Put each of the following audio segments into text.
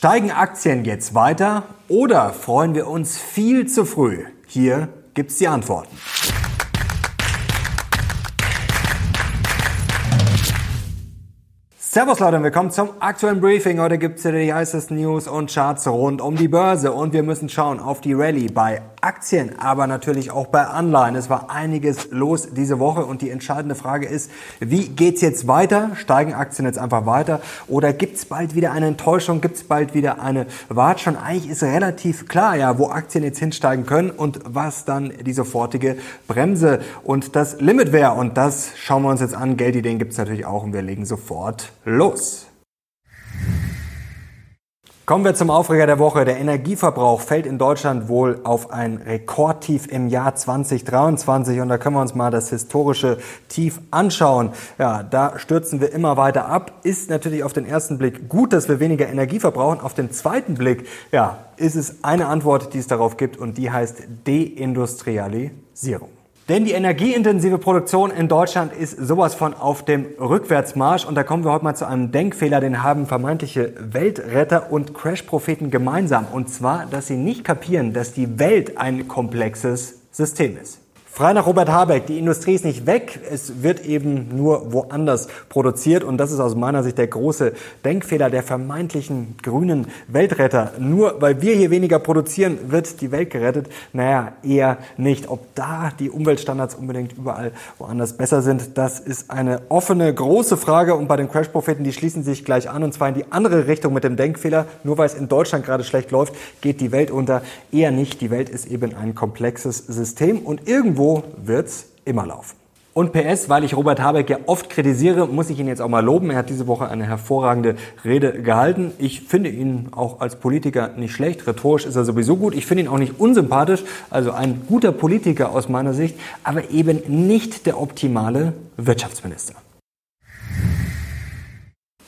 Steigen Aktien jetzt weiter oder freuen wir uns viel zu früh? Hier gibt's die Antworten. Servus Leute und willkommen zum aktuellen Briefing. Heute gibt's hier die heißesten News und Charts rund um die Börse und wir müssen schauen auf die Rallye bei Aktien, aber natürlich auch bei Anleihen. Es war einiges los diese Woche und die entscheidende Frage ist, wie geht's jetzt weiter? Steigen Aktien jetzt einfach weiter oder gibt's bald wieder eine Enttäuschung? Gibt's bald wieder eine Watschung? Eigentlich ist relativ klar, ja, wo Aktien jetzt hinsteigen können und was dann die sofortige Bremse und das Limit wäre. Und das schauen wir uns jetzt an. Geldideen gibt's natürlich auch und wir legen sofort los. Kommen wir zum Aufreger der Woche. Der Energieverbrauch fällt in Deutschland wohl auf ein Rekordtief im Jahr 2023 und da können wir uns mal das historische Tief anschauen. Ja, da stürzen wir immer weiter ab. Ist natürlich auf den ersten Blick gut, dass wir weniger Energie verbrauchen. Auf den zweiten Blick, ja, ist es eine Antwort, die es darauf gibt und die heißt Deindustrialisierung. Denn die energieintensive Produktion in Deutschland ist sowas von auf dem Rückwärtsmarsch. Und da kommen wir heute mal zu einem Denkfehler, den haben vermeintliche Weltretter und Crash-Propheten gemeinsam. Und zwar, dass sie nicht kapieren, dass die Welt ein komplexes System ist. Frei nach Robert Habeck, die Industrie ist nicht weg, es wird eben nur woanders produziert und das ist aus meiner Sicht der große Denkfehler der vermeintlichen grünen Weltretter. Nur weil wir hier weniger produzieren, wird die Welt gerettet. Naja, eher nicht. Ob da die Umweltstandards unbedingt überall woanders besser sind, das ist eine offene, große Frage und bei den Crash-Propheten, die schließen sich gleich an und zwar in die andere Richtung mit dem Denkfehler. Nur weil es in Deutschland gerade schlecht läuft, geht die Welt unter. Eher nicht. Die Welt ist eben ein komplexes System und irgendwo irgendwo wird's immer laufen. Und PS, weil ich Robert Habeck ja oft kritisiere, muss ich ihn jetzt auch mal loben. Er hat diese Woche eine hervorragende Rede gehalten. Ich finde ihn auch als Politiker nicht schlecht. Rhetorisch ist er sowieso gut. Ich finde ihn auch nicht unsympathisch. Also ein guter Politiker aus meiner Sicht, aber eben nicht der optimale Wirtschaftsminister.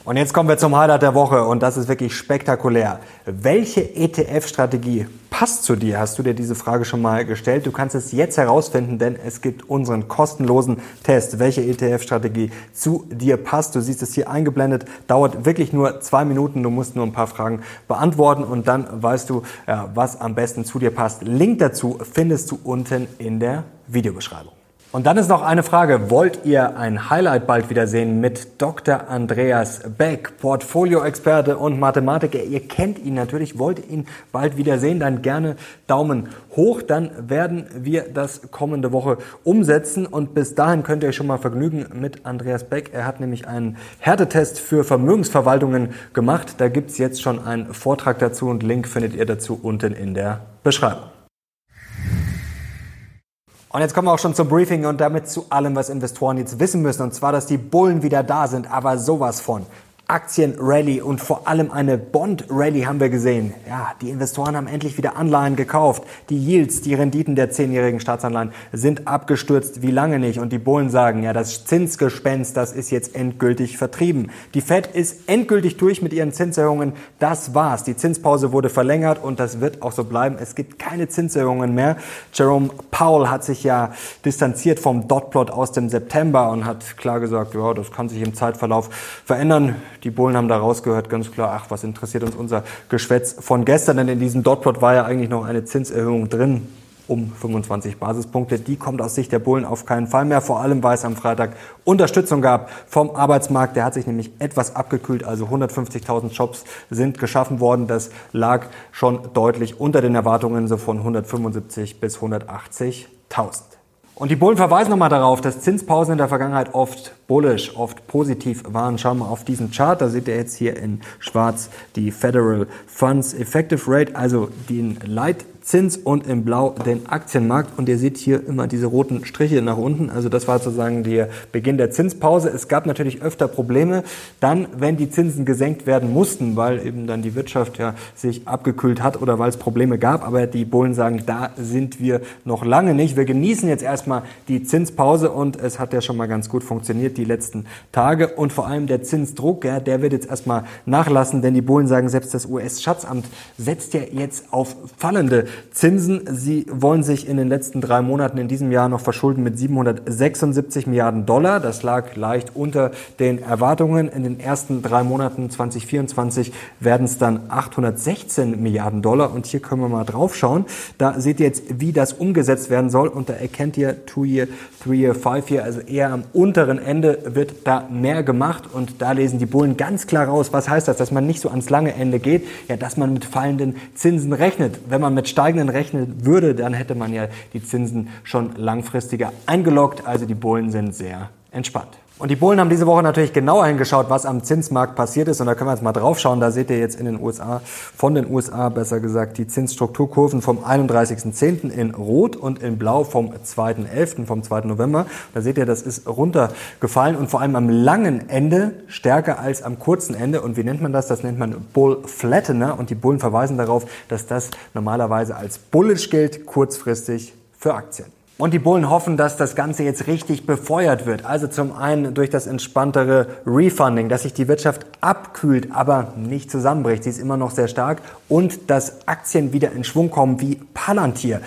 Und jetzt kommen wir zum Highlight der Woche und das ist wirklich spektakulär. Welche ETF-Strategie passt zu dir? Hast du dir diese Frage schon mal gestellt? Du kannst es jetzt herausfinden, denn es gibt unseren kostenlosen Test, welche ETF-Strategie zu dir passt. Du siehst es hier eingeblendet, dauert wirklich nur zwei Minuten. Du musst nur ein paar Fragen beantworten und dann weißt du, was am besten zu dir passt. Link dazu findest du unten in der Videobeschreibung. Und dann ist noch eine Frage. Wollt ihr ein Highlight bald wiedersehen mit Dr. Andreas Beck, Portfolio-Experte und Mathematiker? Ihr kennt ihn natürlich. Wollt ihr ihn bald wiedersehen? Dann gerne Daumen hoch. Dann werden wir das kommende Woche umsetzen. Und bis dahin könnt ihr euch schon mal vergnügen mit Andreas Beck. Er hat nämlich einen Härtetest für Vermögensverwaltungen gemacht. Da gibt's jetzt schon einen Vortrag dazu und Link findet ihr dazu unten in der Beschreibung. Und jetzt kommen wir auch schon zum Briefing und damit zu allem, was Investoren jetzt wissen müssen. Und zwar, dass die Bullen wieder da sind, aber sowas von. Aktienrally und vor allem eine Bond-Rally haben wir gesehen. Ja, die Investoren haben endlich wieder Anleihen gekauft. Die Yields, die Renditen der zehnjährigen Staatsanleihen sind abgestürzt wie lange nicht. Und die Bullen sagen, ja, das Zinsgespenst, das ist jetzt endgültig vertrieben. Die Fed ist endgültig durch mit ihren Zinserhöhungen. Das war's. Die Zinspause wurde verlängert und das wird auch so bleiben. Es gibt keine Zinserhöhungen mehr. Jerome Powell hat sich ja distanziert vom Dotplot aus dem September und hat klar gesagt, ja, das kann sich im Zeitverlauf verändern die Bullen haben da rausgehört, ganz klar, ach, was interessiert uns unser Geschwätz von gestern, denn in diesem Dotplot war ja eigentlich noch eine Zinserhöhung drin um 25 Basispunkte. Die kommt aus Sicht der Bullen auf keinen Fall mehr, vor allem weil es am Freitag Unterstützung gab vom Arbeitsmarkt. Der hat sich nämlich etwas abgekühlt, also 150.000 Jobs sind geschaffen worden. Das lag schon deutlich unter den Erwartungen, so von 175 bis 180.000. Und die Bullen verweisen nochmal darauf, dass Zinspausen in der Vergangenheit oft bullish, oft positiv waren. Schauen wir auf diesen Chart, da seht ihr jetzt hier in schwarz die Federal Funds Effective Rate, also den Leit Zins und im Blau den Aktienmarkt. Und ihr seht hier immer diese roten Striche nach unten. Also das war sozusagen der Beginn der Zinspause. Es gab natürlich öfter Probleme, dann, wenn die Zinsen gesenkt werden mussten, weil eben dann die Wirtschaft ja sich abgekühlt hat oder weil es Probleme gab. Aber die Bullen sagen, da sind wir noch lange nicht. Wir genießen jetzt erstmal die Zinspause und es hat ja schon mal ganz gut funktioniert die letzten Tage. Und vor allem der Zinsdruck, ja, der wird jetzt erstmal nachlassen, denn die Bullen sagen, selbst das US-Schatzamt setzt ja jetzt auf fallende Zinsen. Sie wollen sich in den letzten drei Monaten in diesem Jahr noch verschulden mit 776 Milliarden Dollar. Das lag leicht unter den Erwartungen. In den ersten drei Monaten 2024 werden es dann 816 Milliarden Dollar. Und hier können wir mal drauf schauen. Da seht ihr jetzt, wie das umgesetzt werden soll. Und da erkennt ihr Two-Year, Three-Year, Five-Year, also eher am unteren Ende wird da mehr gemacht. Und da lesen die Bullen ganz klar raus. Was heißt das? Dass man nicht so ans lange Ende geht? Ja, dass man mit fallenden Zinsen rechnet. Wenn man mit steigenden rechnen würde, dann hätte man ja die Zinsen schon langfristiger eingeloggt. Also die Bullen sind sehr entspannt. Und die Bullen haben diese Woche natürlich genauer hingeschaut, was am Zinsmarkt passiert ist. Und da können wir jetzt mal drauf schauen. Da seht ihr jetzt in den USA, von den USA besser gesagt, die Zinsstrukturkurven vom 31.10. in Rot und in Blau vom 2.11., vom 2. November. Da seht ihr, das ist runtergefallen und vor allem am langen Ende stärker als am kurzen Ende. Und wie nennt man das? Das nennt man Bull Flattener. Und die Bullen verweisen darauf, dass das normalerweise als bullish gilt, kurzfristig für Aktien. Und die Bullen hoffen, dass das Ganze jetzt richtig befeuert wird. Also zum einen durch das entspanntere Refunding, dass sich die Wirtschaft abkühlt, aber nicht zusammenbricht. Sie ist immer noch sehr stark. Und dass Aktien wieder in Schwung kommen wie Palantir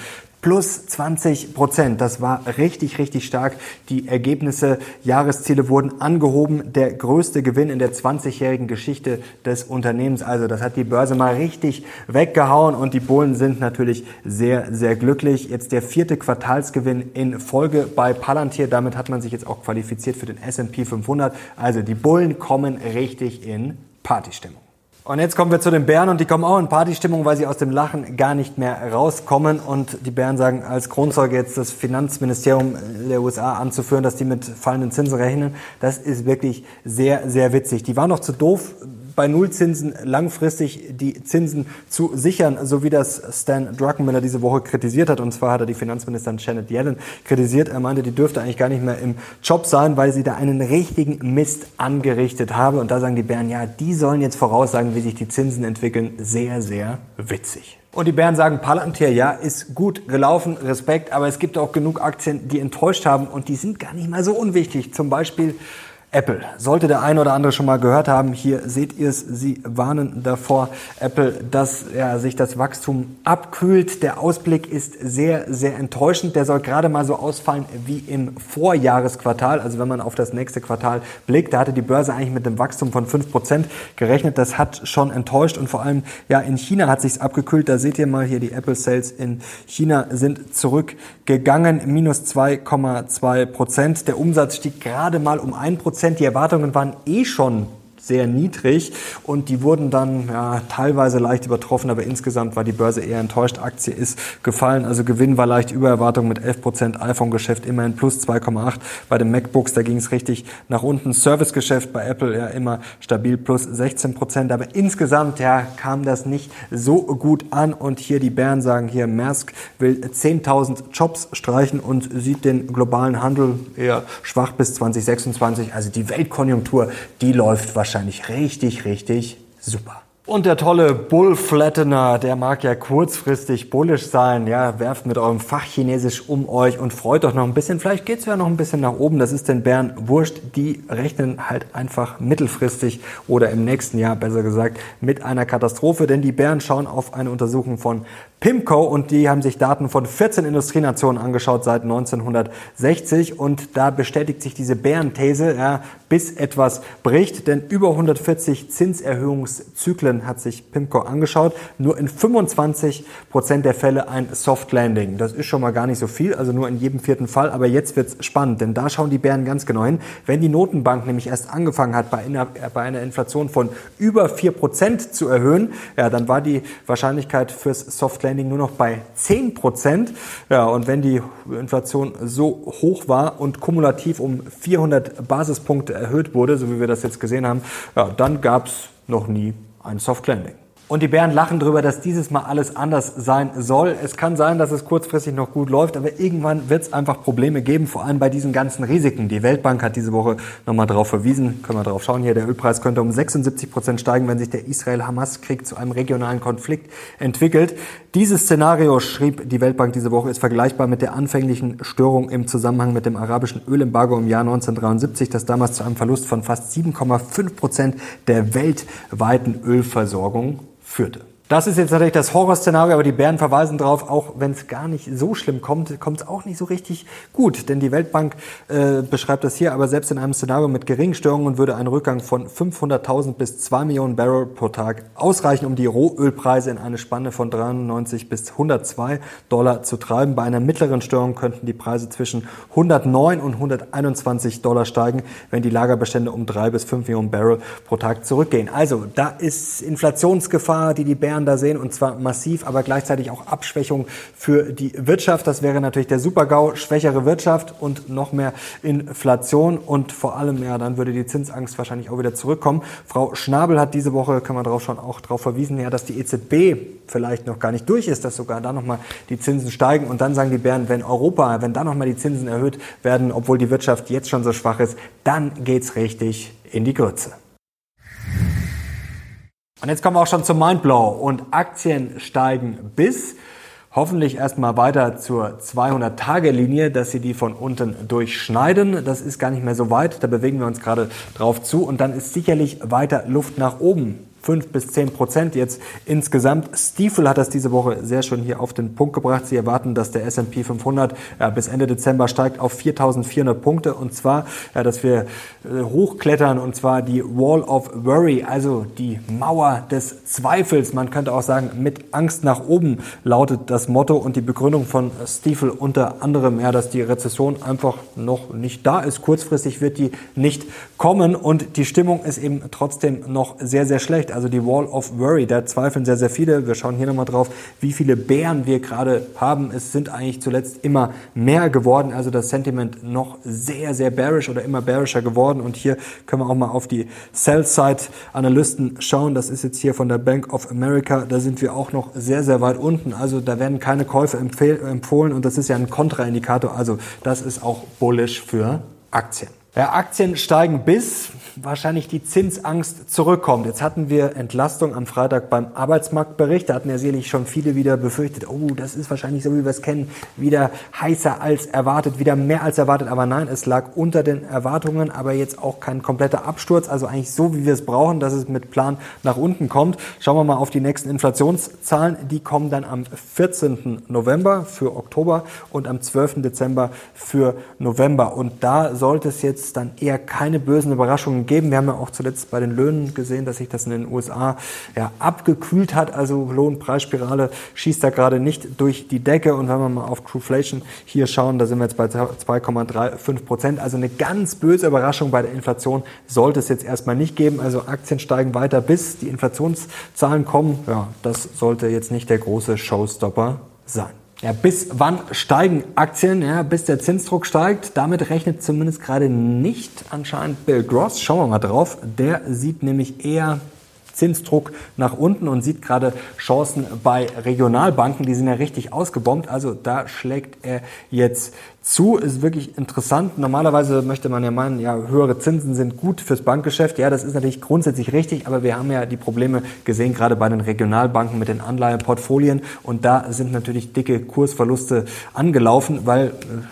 plus 20 Prozent. Das war richtig, richtig stark. Die Ergebnisse, Jahresziele wurden angehoben. Der größte Gewinn in der 20-jährigen Geschichte des Unternehmens. Also das hat die Börse mal richtig weggehauen und die Bullen sind natürlich sehr, sehr glücklich. Jetzt der vierte Quartalsgewinn in Folge bei Palantir. Damit hat man sich jetzt auch qualifiziert für den S&P 500. Also die Bullen kommen richtig in Partystimmung. Und jetzt kommen wir zu den Bären und die kommen auch in Partystimmung, weil sie aus dem Lachen gar nicht mehr rauskommen. Und die Bären sagen als Kronzeuge jetzt das Finanzministerium der USA anzuführen, dass die mit fallenden Zinsen rechnen. Das ist wirklich sehr, sehr witzig. Die waren noch zu doof, bei Nullzinsen langfristig die Zinsen zu sichern, so wie das Stan Druckenmiller diese Woche kritisiert hat. Und zwar hat er die Finanzministerin Janet Yellen kritisiert. Er meinte, die dürfte eigentlich gar nicht mehr im Job sein, weil sie da einen richtigen Mist angerichtet habe. Und da sagen die Bären, ja, die sollen jetzt voraussagen, wie sich die Zinsen entwickeln. Sehr, sehr witzig. Und die Bären sagen, Palantir, ja, ist gut gelaufen, Respekt, aber es gibt auch genug Aktien, die enttäuscht haben und die sind gar nicht mal so unwichtig. Zum Beispiel Apple. Sollte der eine oder andere schon mal gehört haben, hier seht ihr es, sie warnen davor, Apple, dass ja, sich das Wachstum abkühlt. Der Ausblick ist sehr, sehr enttäuschend. Der soll gerade mal so ausfallen wie im Vorjahresquartal. Also wenn man auf das nächste Quartal blickt, da hatte die Börse eigentlich mit einem Wachstum von 5% gerechnet. Das hat schon enttäuscht und vor allem ja in China hat sich's abgekühlt. Da seht ihr mal hier die Apple Sales in China sind zurückgegangen, minus 2,2%. Der Umsatz stieg gerade mal um 1%. Prozent. Die Erwartungen waren eh schon sehr niedrig und die wurden dann ja, teilweise leicht übertroffen, aber insgesamt war die Börse eher enttäuscht. Aktie ist gefallen, also Gewinn war leicht über Erwartung mit 11 Prozent, iPhone-Geschäft immerhin plus 2,8. Bei den MacBooks, da ging es richtig nach unten. Service-Geschäft bei Apple ja immer stabil plus 16 Prozent, aber insgesamt ja, kam das nicht so gut an und hier die Bären sagen hier, Maersk will 10.000 Jobs streichen und sieht den globalen Handel eher schwach bis 2026. Also die Weltkonjunktur, die läuft wahrscheinlich wahrscheinlich richtig, richtig super. Und der tolle Bullflattener, der mag ja kurzfristig bullisch sein. Ja, werft mit eurem Fachchinesisch um euch und freut euch noch ein bisschen. Vielleicht geht's ja noch ein bisschen nach oben. Das ist den Bären wurscht. Die rechnen halt einfach mittelfristig oder im nächsten Jahr, besser gesagt, mit einer Katastrophe. Denn die Bären schauen auf eine Untersuchung von PIMCO und die haben sich Daten von 14 Industrienationen angeschaut seit 1960 und da bestätigt sich diese Bärenthese, ja, bis etwas bricht, denn über 140 Zinserhöhungszyklen hat sich PIMCO angeschaut, nur in 25 Prozent der Fälle ein Soft Landing. Das ist schon mal gar nicht so viel, also nur in jedem vierten Fall, aber jetzt wird's spannend, denn da schauen die Bären ganz genau hin. Wenn die Notenbank nämlich erst angefangen hat, bei einer, bei einer Inflation von über 4 Prozent zu erhöhen, ja, dann war die Wahrscheinlichkeit fürs Soft Landing nur noch bei 10 Prozent. Ja, und wenn die Inflation so hoch war und kumulativ um 400 Basispunkte erhöht wurde, so wie wir das jetzt gesehen haben, ja, dann gab es noch nie ein Soft Landing. Und die Bären lachen darüber, dass dieses Mal alles anders sein soll. Es kann sein, dass es kurzfristig noch gut läuft, aber irgendwann wird es einfach Probleme geben, vor allem bei diesen ganzen Risiken. Die Weltbank hat diese Woche nochmal darauf verwiesen, können wir drauf schauen hier, der Ölpreis könnte um 76 Prozent steigen, wenn sich der Israel-Hamas-Krieg zu einem regionalen Konflikt entwickelt. Dieses Szenario, schrieb die Weltbank diese Woche, ist vergleichbar mit der anfänglichen Störung im Zusammenhang mit dem arabischen Ölembargo im Jahr 1973, das damals zu einem Verlust von fast 7,5 Prozent der weltweiten Ölversorgung führte. Das ist jetzt natürlich das Horrorszenario, aber die Bären verweisen darauf, auch wenn es gar nicht so schlimm kommt, kommt es auch nicht so richtig gut. Denn die Weltbank äh, beschreibt das hier, aber selbst in einem Szenario mit geringen Störungen würde ein Rückgang von 500.000 bis 2 Millionen Barrel pro Tag ausreichen, um die Rohölpreise in eine Spanne von 93 bis 102 Dollar zu treiben. Bei einer mittleren Störung könnten die Preise zwischen 109 und 121 Dollar steigen, wenn die Lagerbestände um 3 bis 5 Millionen Barrel pro Tag zurückgehen. Also da ist Inflationsgefahr, die die Bären Bayern da sehen und zwar massiv, aber gleichzeitig auch Abschwächung für die Wirtschaft. Das wäre natürlich der Supergau, schwächere Wirtschaft und noch mehr Inflation und vor allem, ja, dann würde die Zinsangst wahrscheinlich auch wieder zurückkommen. Frau Schnabel hat diese Woche, kann man darauf schon auch darauf verwiesen, ja, dass die EZB vielleicht noch gar nicht durch ist, dass sogar da nochmal die Zinsen steigen und dann sagen die Bären, wenn Europa, wenn da nochmal die Zinsen erhöht werden, obwohl die Wirtschaft jetzt schon so schwach ist, dann geht's richtig in die Grütze. Und jetzt kommen wir auch schon zum Mindblow. Und Aktien steigen bis hoffentlich erstmal weiter zur 200-Tage-Linie, dass sie die von unten durchschneiden. Das ist gar nicht mehr so weit, da bewegen wir uns gerade drauf zu. Und dann ist sicherlich weiter Luft nach oben 5 bis 10 Prozent jetzt insgesamt. Stiefel hat das diese Woche sehr schön hier auf den Punkt gebracht. Sie erwarten, dass der S&P 500 ja, bis Ende Dezember steigt auf 4.400 Punkte und zwar, ja, dass wir äh, hochklettern und zwar die Wall of Worry, also die Mauer des Zweifels. Man könnte auch sagen, mit Angst nach oben lautet das Motto und die Begründung von Stiefel unter anderem, ja, dass die Rezession einfach noch nicht da ist. Kurzfristig wird die nicht kommen und die Stimmung ist eben trotzdem noch sehr, sehr schlecht also die Wall of Worry. Da zweifeln sehr, sehr viele. Wir schauen hier nochmal drauf, wie viele Bären wir gerade haben. Es sind eigentlich zuletzt immer mehr geworden. Also das Sentiment noch sehr, sehr bearish oder immer bearischer geworden. Und hier können wir auch mal auf die Sell-Side-Analysten schauen. Das ist jetzt hier von der Bank of America. Da sind wir auch noch sehr, sehr weit unten. Also da werden keine Käufe empfohlen und das ist ja ein Kontraindikator. Also das ist auch bullish für Aktien. Ja, Aktien steigen bis wahrscheinlich die Zinsangst zurückkommt. Jetzt hatten wir Entlastung am Freitag beim Arbeitsmarktbericht. Da hatten ja sicherlich schon viele wieder befürchtet, oh, das ist wahrscheinlich so, wie wir es kennen, wieder heißer als erwartet, wieder mehr als erwartet. Aber nein, es lag unter den Erwartungen, aber jetzt auch kein kompletter Absturz. Also eigentlich so, wie wir es brauchen, dass es mit Plan nach unten kommt. Schauen wir mal auf die nächsten Inflationszahlen. Die kommen dann am 14. November für Oktober und am 12. Dezember für November. Und da sollte es jetzt dann eher keine bösen Überraschungen geben. Wir haben ja auch zuletzt bei den Löhnen gesehen, dass sich das in den USA ja, abgekühlt hat. Also Lohnpreisspirale schießt da gerade nicht durch die Decke. Und wenn wir mal auf Trueflation hier schauen, da sind wir jetzt bei 2,35 Prozent. Also eine ganz böse Überraschung bei der Inflation sollte es jetzt erstmal nicht geben. Also Aktien steigen weiter, bis die Inflationszahlen kommen. Ja, das sollte jetzt nicht der große Showstopper sein. Ja, bis wann steigen Aktien? Ja, bis der Zinsdruck steigt. Damit rechnet zumindest gerade nicht anscheinend Bill Gross. Schauen wir mal drauf. Der sieht nämlich eher Zinsdruck nach unten und sieht gerade Chancen bei Regionalbanken. Die sind ja richtig ausgebombt. Also da schlägt er jetzt zu. Ist wirklich interessant. Normalerweise möchte man ja meinen, ja, höhere Zinsen sind gut fürs Bankgeschäft. Ja, das ist natürlich grundsätzlich richtig, aber wir haben ja die Probleme gesehen, gerade bei den Regionalbanken mit den Anleihenportfolien. Und da sind natürlich dicke Kursverluste angelaufen, weil,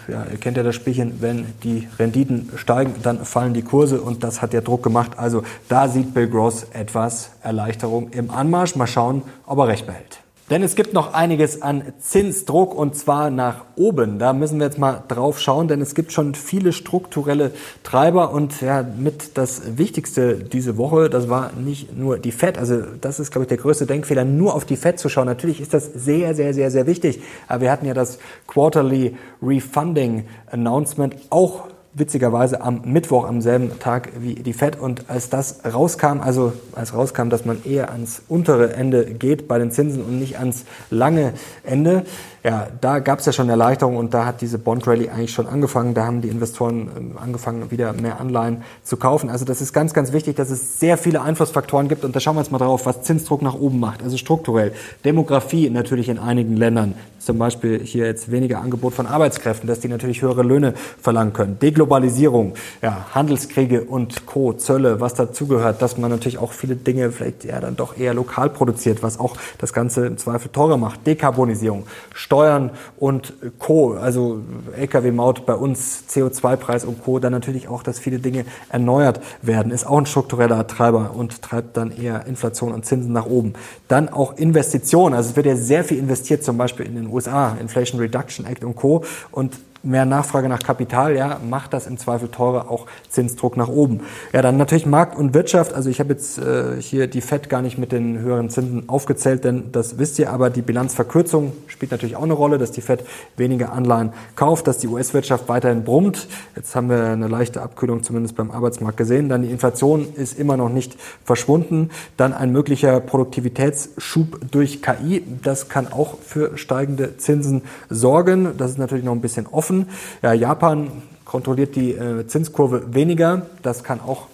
äh, ja, ihr kennt ja das Spielchen, wenn die Renditen steigen, dann fallen die Kurse und das hat ja Druck gemacht. Also da sieht Bill Gross etwas Erleichterung im Anmarsch. Mal schauen, ob er recht behält. Denn es gibt noch einiges an Zinsdruck und zwar nach oben. Da müssen wir jetzt mal drauf schauen, denn es gibt schon viele strukturelle Treiber und ja, mit das Wichtigste diese Woche, das war nicht nur die Fed. Also das ist, glaube ich, der größte Denkfehler, nur auf die Fed zu schauen. Natürlich ist das sehr, sehr, sehr, sehr wichtig. Aber wir hatten ja das Quarterly Refunding Announcement auch witzigerweise am Mittwoch, am selben Tag wie die FED. Und als das rauskam, also als rauskam, dass man eher ans untere Ende geht bei den Zinsen und nicht ans lange Ende, ja, da gab es ja schon Erleichterung und da hat diese Bond Rally eigentlich schon angefangen. Da haben die Investoren ähm, angefangen, wieder mehr Anleihen zu kaufen. Also das ist ganz, ganz wichtig, dass es sehr viele Einflussfaktoren gibt. Und da schauen wir jetzt mal drauf, was Zinsdruck nach oben macht. Also strukturell. Demografie natürlich in einigen Ländern. Zum Beispiel hier jetzt weniger Angebot von Arbeitskräften, dass die natürlich höhere Löhne verlangen können. Deglo Globalisierung, ja, Handelskriege und Co., Zölle, was dazugehört, dass man natürlich auch viele Dinge vielleicht ja dann doch eher lokal produziert, was auch das Ganze im Zweifel teurer macht. Dekarbonisierung, Steuern und Co., also Lkw-Maut bei uns, CO2-Preis und Co., dann natürlich auch, dass viele Dinge erneuert werden, ist auch ein struktureller Treiber und treibt dann eher Inflation und Zinsen nach oben. Dann auch Investitionen, also es wird ja sehr viel investiert, zum Beispiel in den USA, Inflation Reduction Act und Co. Und mehr Nachfrage nach Kapital, ja, macht das im Zweifel teurer auch Zinsdruck nach oben. Ja, dann natürlich Markt und Wirtschaft. Also ich habe jetzt äh, hier die FED gar nicht mit den höheren Zinsen aufgezählt, denn das wisst ihr, aber die Bilanzverkürzung spielt natürlich auch eine Rolle, dass die FED weniger Anleihen kauft, dass die US-Wirtschaft weiterhin brummt. Jetzt haben wir eine leichte Abkühlung zumindest beim Arbeitsmarkt gesehen. Dann die Inflation ist immer noch nicht verschwunden. Dann ein möglicher Produktivitätsschub durch KI. Das kann auch für steigende Zinsen sorgen. Das ist natürlich noch ein bisschen offen offen. Ja, Japan kontrolliert die äh, Zinskurve weniger. Das kann auch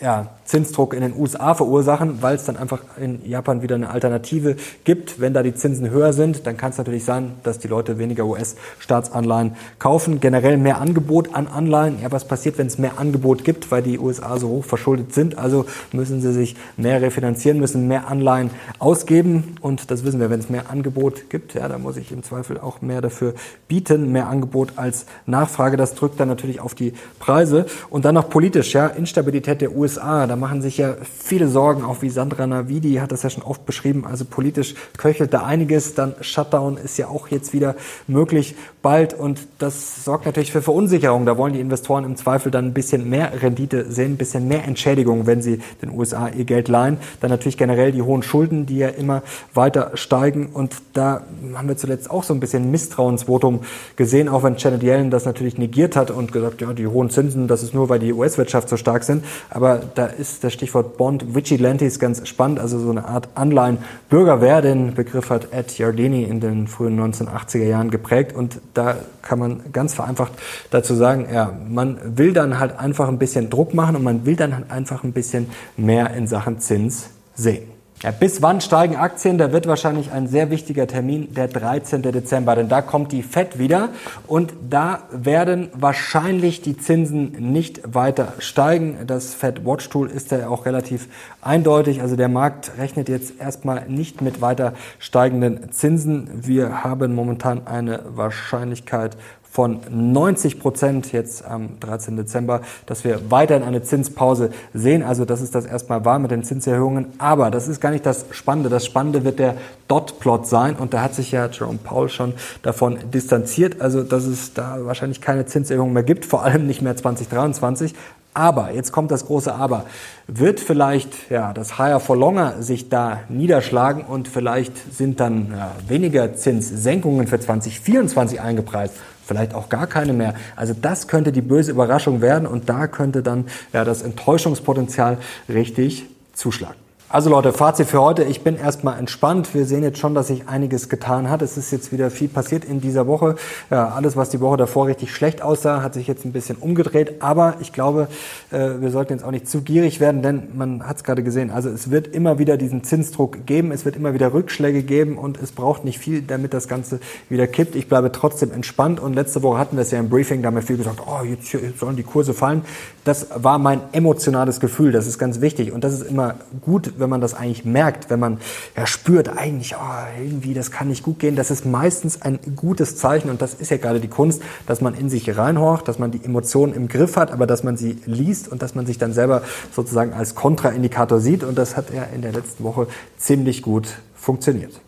ja, Zinsdruck in den USA verursachen, weil es dann einfach in Japan wieder eine Alternative gibt. Wenn da die Zinsen höher sind, dann kann es natürlich sein, dass die Leute weniger US-Staatsanleihen kaufen. Generell mehr Angebot an Anleihen. Ja, was passiert, wenn es mehr Angebot gibt, weil die USA so hoch verschuldet sind? Also müssen sie sich mehr refinanzieren, müssen mehr Anleihen ausgeben. Und das wissen wir, wenn es mehr Angebot gibt, ja, dann muss ich im Zweifel auch mehr dafür bieten, mehr Angebot als Nachfrage. Das drückt dann natürlich auf die Preise. Und dann noch politisch, ja, Instabilität der USA da machen sich ja viele Sorgen, auch wie Sandra Navidi hat das ja schon oft beschrieben. Also politisch köchelt da einiges. Dann Shutdown ist ja auch jetzt wieder möglich bald und das sorgt natürlich für Verunsicherung. Da wollen die Investoren im Zweifel dann ein bisschen mehr Rendite sehen, ein bisschen mehr Entschädigung, wenn sie den USA ihr Geld leihen. Dann natürlich generell die hohen Schulden, die ja immer weiter steigen und da haben wir zuletzt auch so ein bisschen Misstrauensvotum gesehen, auch wenn Janet Yellen das natürlich negiert hat und gesagt, ja, die hohen Zinsen, das ist nur, weil die US-Wirtschaft so stark sind. Aber da ist ist das Stichwort Bond Vigilantes ganz spannend, also so eine Art Anleihen-Bürgerwehr. Den Begriff hat Ed Giardini in den frühen 1980er Jahren geprägt und da kann man ganz vereinfacht dazu sagen, ja, man will dann halt einfach ein bisschen Druck machen und man will dann halt einfach ein bisschen mehr in Sachen Zins sehen. Ja, bis wann steigen Aktien? Da wird wahrscheinlich ein sehr wichtiger Termin der 13. Dezember, denn da kommt die FED wieder und da werden wahrscheinlich die Zinsen nicht weiter steigen. Das Fed Watch Tool ist ja auch relativ eindeutig. Also der Markt rechnet jetzt erstmal nicht mit weiter steigenden Zinsen. Wir haben momentan eine Wahrscheinlichkeit von 90 Prozent jetzt am 13. Dezember, dass wir weiterhin eine Zinspause sehen. Also das ist das erstmal wahr mit den Zinserhöhungen. Aber das ist gar nicht das Spannende. Das Spannende wird der Dot-Plot sein. Und da hat sich ja Jerome Powell schon davon distanziert. Also dass es da wahrscheinlich keine Zinserhöhung mehr gibt, vor allem nicht mehr 2023. Aber, jetzt kommt das große Aber, wird vielleicht ja, das Higher for Longer sich da niederschlagen und vielleicht sind dann ja, weniger Zinssenkungen für 2024 eingepreist vielleicht auch gar keine mehr. Also das könnte die böse Überraschung werden und da könnte dann ja das Enttäuschungspotenzial richtig zuschlagen. Also Leute, Fazit für heute. Ich bin erstmal entspannt. Wir sehen jetzt schon, dass sich einiges getan hat. Es ist jetzt wieder viel passiert in dieser Woche. Ja, alles, was die Woche davor richtig schlecht aussah, hat sich jetzt ein bisschen umgedreht. Aber ich glaube, äh, wir sollten jetzt auch nicht zu gierig werden, denn man hat es gerade gesehen. Also es wird immer wieder diesen Zinsdruck geben. Es wird immer wieder Rückschläge geben und es braucht nicht viel, damit das Ganze wieder kippt. Ich bleibe trotzdem entspannt. Und letzte Woche hatten wir es ja im Briefing, da haben wir viel gesagt, oh, jetzt sollen die Kurse fallen. Das war mein emotionales Gefühl. Das ist ganz wichtig. Und das ist immer gut, wenn man das eigentlich merkt, wenn man ja spürt, eigentlich, oh, irgendwie, das kann nicht gut gehen, das ist meistens ein gutes Zeichen und das ist ja gerade die Kunst, dass man in sich reinhorcht, dass man die Emotionen im Griff hat, aber dass man sie liest und dass man sich dann selber sozusagen als Kontraindikator sieht und das hat ja in der letzten Woche ziemlich gut funktioniert.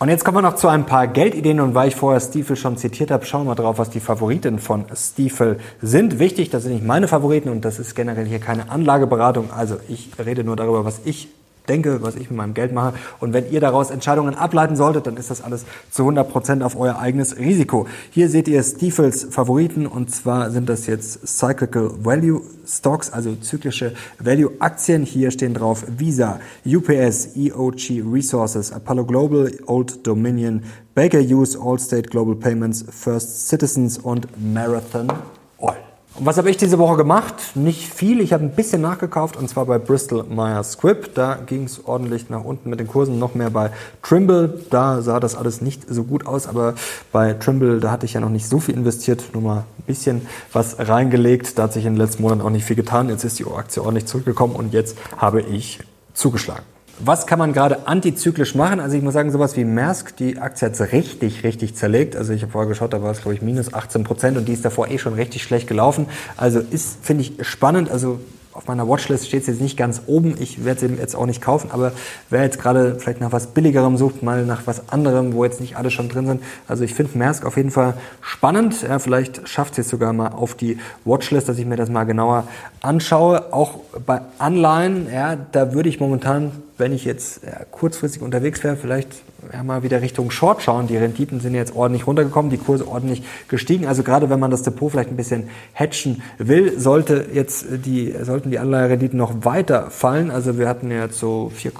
Und jetzt kommen wir noch zu ein paar Geldideen und weil ich vorher Stiefel schon zitiert habe, schauen wir drauf, was die Favoriten von Stiefel sind. Wichtig, das sind nicht meine Favoriten und das ist generell hier keine Anlageberatung. Also ich rede nur darüber, was ich denke, was ich mit meinem Geld mache. Und wenn ihr daraus Entscheidungen ableiten solltet, dann ist das alles zu 100 Prozent auf euer eigenes Risiko. Hier seht ihr Stiefels Favoriten und zwar sind das jetzt Cyclical Value Stocks, also zyklische Value Aktien. Hier stehen drauf Visa, UPS, EOG Resources, Apollo Global, Old Dominion, Baker Hughes, Allstate Global Payments, First Citizens und Marathon Und was habe ich diese Woche gemacht? Nicht viel. Ich habe ein bisschen nachgekauft und zwar bei Bristol Myers Squibb. Da ging es ordentlich nach unten mit den Kursen. Noch mehr bei Trimble. Da sah das alles nicht so gut aus. Aber bei Trimble, da hatte ich ja noch nicht so viel investiert. Nur mal ein bisschen was reingelegt. Da hat sich in den letzten Monaten auch nicht viel getan. Jetzt ist die Aktie ordentlich zurückgekommen und jetzt habe ich zugeschlagen. Was kann man gerade antizyklisch machen? Also ich muss sagen, sowas wie Maersk, die Aktie hat es richtig, richtig zerlegt. Also ich habe vorher geschaut, da war es, glaube ich, minus 18 Prozent und die ist davor eh schon richtig schlecht gelaufen. Also ist, finde ich, spannend. Also auf meiner Watchlist steht es jetzt nicht ganz oben. Ich werde sie jetzt auch nicht kaufen, aber wer jetzt gerade vielleicht nach was Billigerem sucht, mal nach was anderem, wo jetzt nicht alle schon drin sind. Also ich finde Maersk auf jeden Fall spannend. Ja, vielleicht schafft es jetzt sogar mal auf die Watchlist, dass ich mir das mal genauer anschaue. Auch bei Anleihen, ja, da würde ich momentan wenn ich jetzt ja, kurzfristig unterwegs wäre, vielleicht mal wieder Richtung Short schauen. Die Renditen sind jetzt ordentlich runtergekommen, die Kurse ordentlich gestiegen. Also gerade wenn man das Depot vielleicht ein bisschen hatchen will, sollte jetzt die, sollten die Anleiherenditen noch weiter fallen. Also wir hatten jetzt so 4,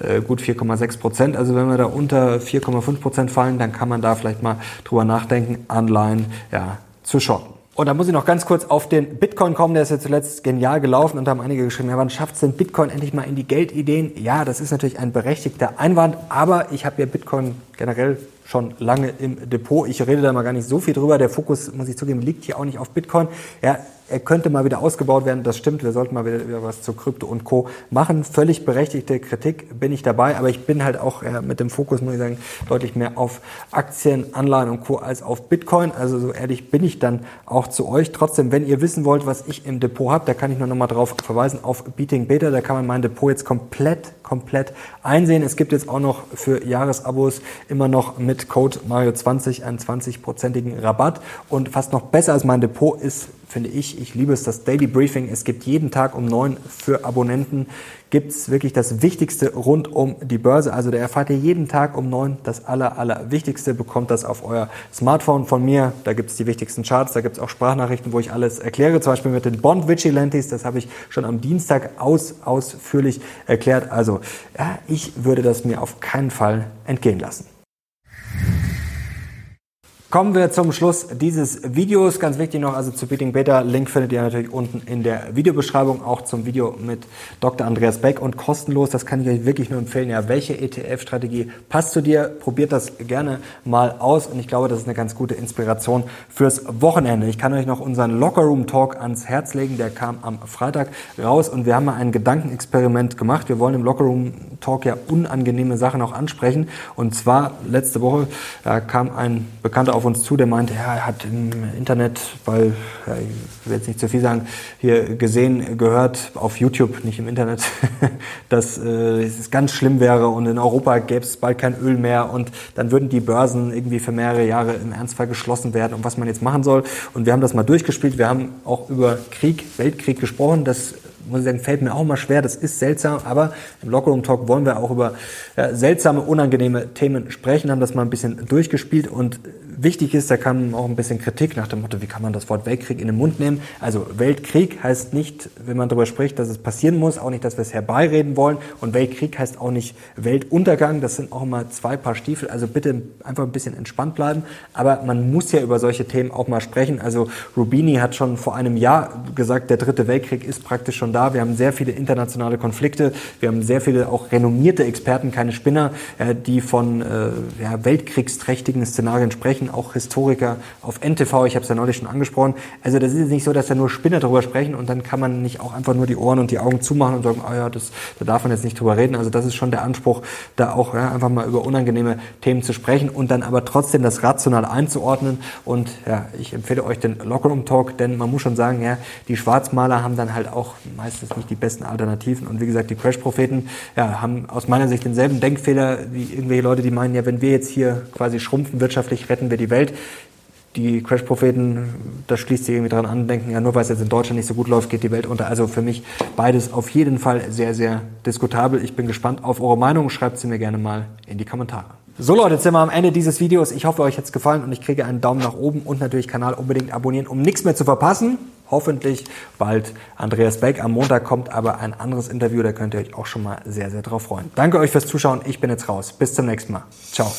äh, gut 4,6 Prozent. Also wenn wir da unter 4,5 Prozent fallen, dann kann man da vielleicht mal drüber nachdenken, Anleihen ja, zu shorten. Und da muss ich noch ganz kurz auf den Bitcoin kommen, der ist ja zuletzt genial gelaufen und da haben einige geschrieben, ja, wann schafft es denn Bitcoin endlich mal in die Geldideen? Ja, das ist natürlich ein berechtigter Einwand, aber ich habe ja Bitcoin generell schon lange im Depot. Ich rede da mal gar nicht so viel drüber. Der Fokus, muss ich zugeben, liegt hier auch nicht auf Bitcoin. Ja, er könnte mal wieder ausgebaut werden, das stimmt. Wir sollten mal wieder, wieder was zu Krypto und Co. machen. Völlig berechtigte Kritik bin ich dabei, aber ich bin halt auch äh, mit dem Fokus, muss ich sagen, deutlich mehr auf Aktien, Anleihen und Co. als auf Bitcoin. Also so ehrlich bin ich dann auch zu euch. Trotzdem, wenn ihr wissen wollt, was ich im Depot habe, da kann ich nur noch mal drauf verweisen, auf Beating Beta. Da kann man mein Depot jetzt komplett, komplett einsehen. Es gibt jetzt auch noch für Jahresabos immer noch mit Code Mario20 einen 20-prozentigen Rabatt. Und fast noch besser als mein Depot ist finde ich, ich liebe es, das Daily Briefing. Es gibt jeden Tag um neun für Abonnenten, gibt es wirklich das Wichtigste rund um die Börse. Also da erfahrt ihr jeden Tag um neun das aller, aller Wichtigste, bekommt das auf euer Smartphone von mir. Da gibt es die wichtigsten Charts, da gibt es auch Sprachnachrichten, wo ich alles erkläre, zum Beispiel mit den Bond Vigilantes, das habe ich schon am Dienstag aus, ausführlich erklärt. Also ja, ich würde das mir auf keinen Fall entgehen lassen. Kommen wir zum Schluss dieses Videos. Ganz wichtig noch, also zu Beating Beta. Link findet ihr natürlich unten in der Videobeschreibung, auch zum Video mit Dr. Andreas Beck und kostenlos. Das kann ich euch wirklich nur empfehlen. Ja, welche ETF-Strategie passt zu dir? Probiert das gerne mal aus und ich glaube, das ist eine ganz gute Inspiration fürs Wochenende. Ich kann euch noch unseren Lockerroom Talk ans Herz legen. Der kam am Freitag raus und wir haben mal ein Gedankenexperiment gemacht. Wir wollen im Lockerroom Talk ja unangenehme Sachen auch ansprechen. Und zwar letzte Woche da kam ein Bekannter auf auf uns zu, der meinte, ja, er hat im Internet, weil, ja, ich will jetzt nicht zu viel sagen, hier gesehen, gehört, auf YouTube, nicht im Internet, dass äh, es ganz schlimm wäre und in Europa gäbe es bald kein Öl mehr und dann würden die Börsen irgendwie für mehrere Jahre im Ernstfall geschlossen werden und was man jetzt machen soll. Und wir haben das mal durchgespielt. Wir haben auch über Krieg, Weltkrieg gesprochen. Das muss ich sagen, fällt mir auch mal schwer, das ist seltsam, aber im Lockerroom Talk wollen wir auch über ja, seltsame, unangenehme Themen sprechen, haben das mal ein bisschen durchgespielt und wichtig ist, da kam auch ein bisschen Kritik nach dem Motto, wie kann man das Wort Weltkrieg in den Mund nehmen? Also Weltkrieg heißt nicht, wenn man darüber spricht, dass es passieren muss, auch nicht, dass wir es herbeireden wollen. Und Weltkrieg heißt auch nicht Weltuntergang. Das sind auch immer zwei Paar Stiefel. Also bitte einfach ein bisschen entspannt bleiben. Aber man muss ja über solche Themen auch mal sprechen. Also Rubini hat schon vor einem Jahr gesagt, der dritte Weltkrieg ist praktisch schon da. Wir haben sehr viele internationale Konflikte. Wir haben sehr viele auch renommierte Experten, keine Spinner, die von äh, ja, weltkriegsträchtigen Szenarien sprechen auch Historiker auf NTV, ich habe es ja neulich schon angesprochen. Also das ist jetzt nicht so, dass da nur Spinner darüber sprechen und dann kann man nicht auch einfach nur die Ohren und die Augen zumachen und sagen, ah oh ja, das, da darf man jetzt nicht drüber reden. Also das ist schon der Anspruch, da auch ja, einfach mal über unangenehme Themen zu sprechen und dann aber trotzdem das rational einzuordnen. Und ja, ich empfehle euch den Lockerroom Talk, denn man muss schon sagen, ja, die Schwarzmaler haben dann halt auch meistens nicht die besten Alternativen. Und wie gesagt, die Crash-Propheten ja, haben aus meiner Sicht denselben Denkfehler wie irgendwelche Leute, die meinen, ja, wenn wir jetzt hier quasi schrumpfen wirtschaftlich, retten wir die Welt. Die Crash-Propheten, das schließt sich irgendwie dran an, denken, ja, nur weil es jetzt in Deutschland nicht so gut läuft, geht die Welt unter. Also für mich beides auf jeden Fall sehr, sehr diskutabel. Ich bin gespannt auf eure Meinung. Schreibt sie mir gerne mal in die Kommentare. So Leute, jetzt sind wir am Ende dieses Videos. Ich hoffe, euch hat es gefallen und ich kriege einen Daumen nach oben und natürlich Kanal unbedingt abonnieren, um nichts mehr zu verpassen. Hoffentlich bald Andreas Beck. Am Montag kommt aber ein anderes Interview, da könnt ihr euch auch schon mal sehr, sehr drauf freuen. Danke euch fürs Zuschauen. Ich bin jetzt raus. Bis zum nächsten Mal. Ciao.